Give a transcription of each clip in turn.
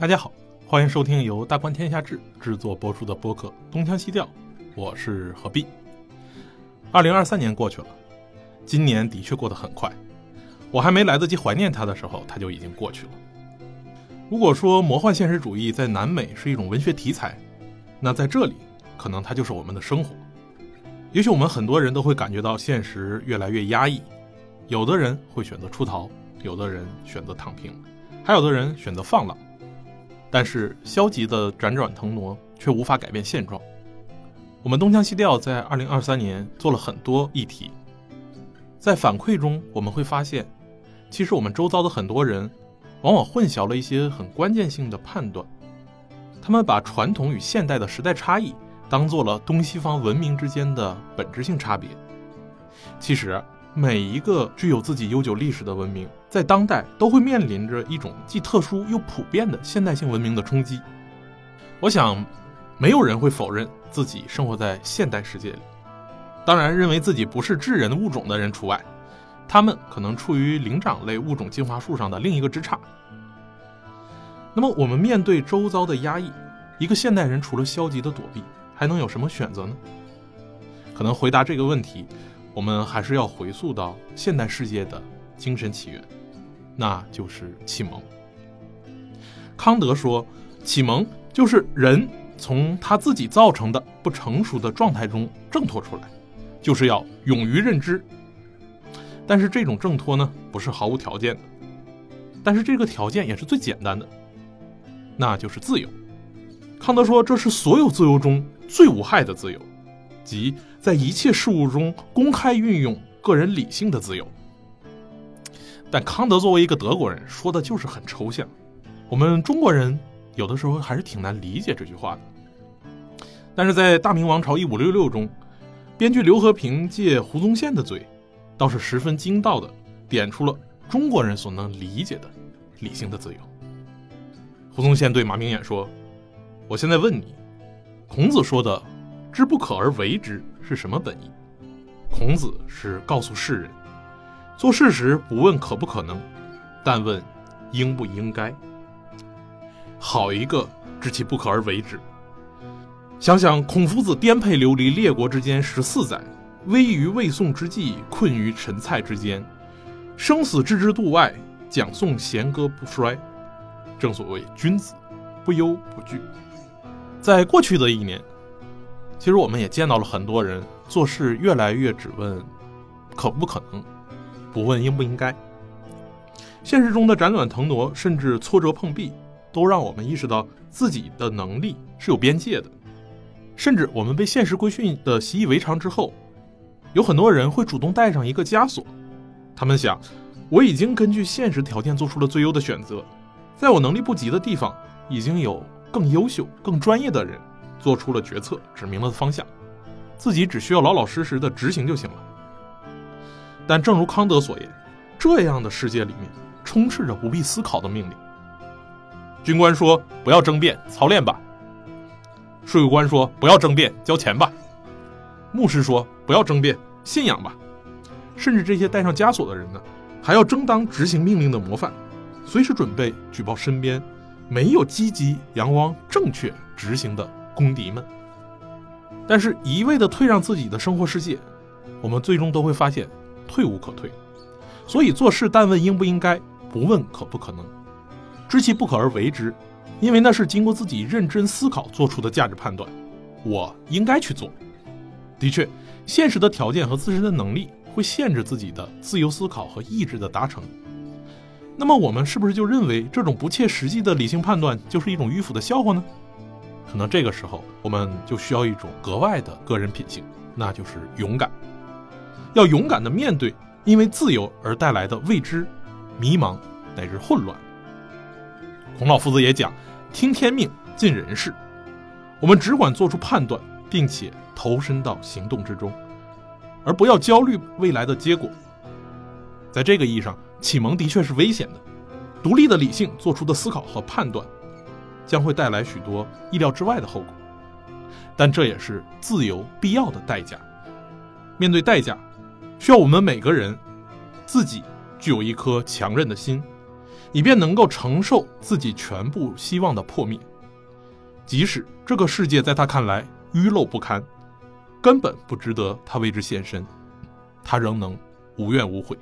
大家好，欢迎收听由大观天下志制作播出的播客《东腔西调》，我是何必。二零二三年过去了，今年的确过得很快，我还没来得及怀念它的时候，它就已经过去了。如果说魔幻现实主义在南美是一种文学题材，那在这里可能它就是我们的生活。也许我们很多人都会感觉到现实越来越压抑，有的人会选择出逃，有的人选择躺平，还有的人选择放浪。但是消极的辗转腾挪却无法改变现状。我们东腔西调在二零二三年做了很多议题，在反馈中我们会发现，其实我们周遭的很多人往往混淆了一些很关键性的判断，他们把传统与现代的时代差异当做了东西方文明之间的本质性差别。其实。每一个具有自己悠久历史的文明，在当代都会面临着一种既特殊又普遍的现代性文明的冲击。我想，没有人会否认自己生活在现代世界里。当然，认为自己不是智人物种的人除外，他们可能处于灵长类物种进化树上的另一个枝杈。那么，我们面对周遭的压抑，一个现代人除了消极的躲避，还能有什么选择呢？可能回答这个问题。我们还是要回溯到现代世界的精神起源，那就是启蒙。康德说，启蒙就是人从他自己造成的不成熟的状态中挣脱出来，就是要勇于认知。但是这种挣脱呢，不是毫无条件的，但是这个条件也是最简单的，那就是自由。康德说，这是所有自由中最无害的自由。即在一切事物中公开运用个人理性的自由，但康德作为一个德国人说的就是很抽象，我们中国人有的时候还是挺难理解这句话的。但是在《大明王朝一五六六》中，编剧刘和平借胡宗宪的嘴，倒是十分精到的点出了中国人所能理解的理性的自由。胡宗宪对马明远说：“我现在问你，孔子说的。”知不可而为之是什么本意？孔子是告诉世人，做事时不问可不可能，但问应不应该。好一个知其不可而为之！想想孔夫子颠沛流离列国之间十四载，危于魏宋之际，困于陈蔡之间，生死置之度外，讲颂弦歌不衰。正所谓君子不忧不惧。在过去的一年。其实我们也见到了很多人做事越来越只问可不可能，不问应不应该。现实中的辗转腾挪，甚至挫折碰壁，都让我们意识到自己的能力是有边界的。甚至我们被现实规训的习以为常之后，有很多人会主动带上一个枷锁。他们想，我已经根据现实条件做出了最优的选择，在我能力不及的地方，已经有更优秀、更专业的人。做出了决策，指明了方向，自己只需要老老实实的执行就行了。但正如康德所言，这样的世界里面充斥着不必思考的命令。军官说：“不要争辩，操练吧。”税务官说：“不要争辩，交钱吧。”牧师说：“不要争辩，信仰吧。”甚至这些带上枷锁的人呢，还要争当执行命令的模范，随时准备举报身边没有积极、阳光、正确执行的。公敌们，但是一味的退让自己的生活世界，我们最终都会发现退无可退。所以做事但问应不应该，不问可不可能，知其不可而为之，因为那是经过自己认真思考做出的价值判断。我应该去做。的确，现实的条件和自身的能力会限制自己的自由思考和意志的达成。那么我们是不是就认为这种不切实际的理性判断就是一种迂腐的笑话呢？可能这个时候，我们就需要一种格外的个人品性，那就是勇敢。要勇敢的面对因为自由而带来的未知、迷茫乃至混乱。孔老夫子也讲：“听天命，尽人事。”我们只管做出判断，并且投身到行动之中，而不要焦虑未来的结果。在这个意义上，启蒙的确是危险的。独立的理性做出的思考和判断。将会带来许多意料之外的后果，但这也是自由必要的代价。面对代价，需要我们每个人自己具有一颗强韧的心，以便能够承受自己全部希望的破灭。即使这个世界在他看来愚陋不堪，根本不值得他为之献身，他仍能无怨无悔。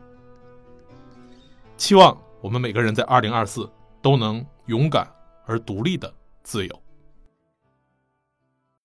期望我们每个人在二零二四都能勇敢而独立的自由。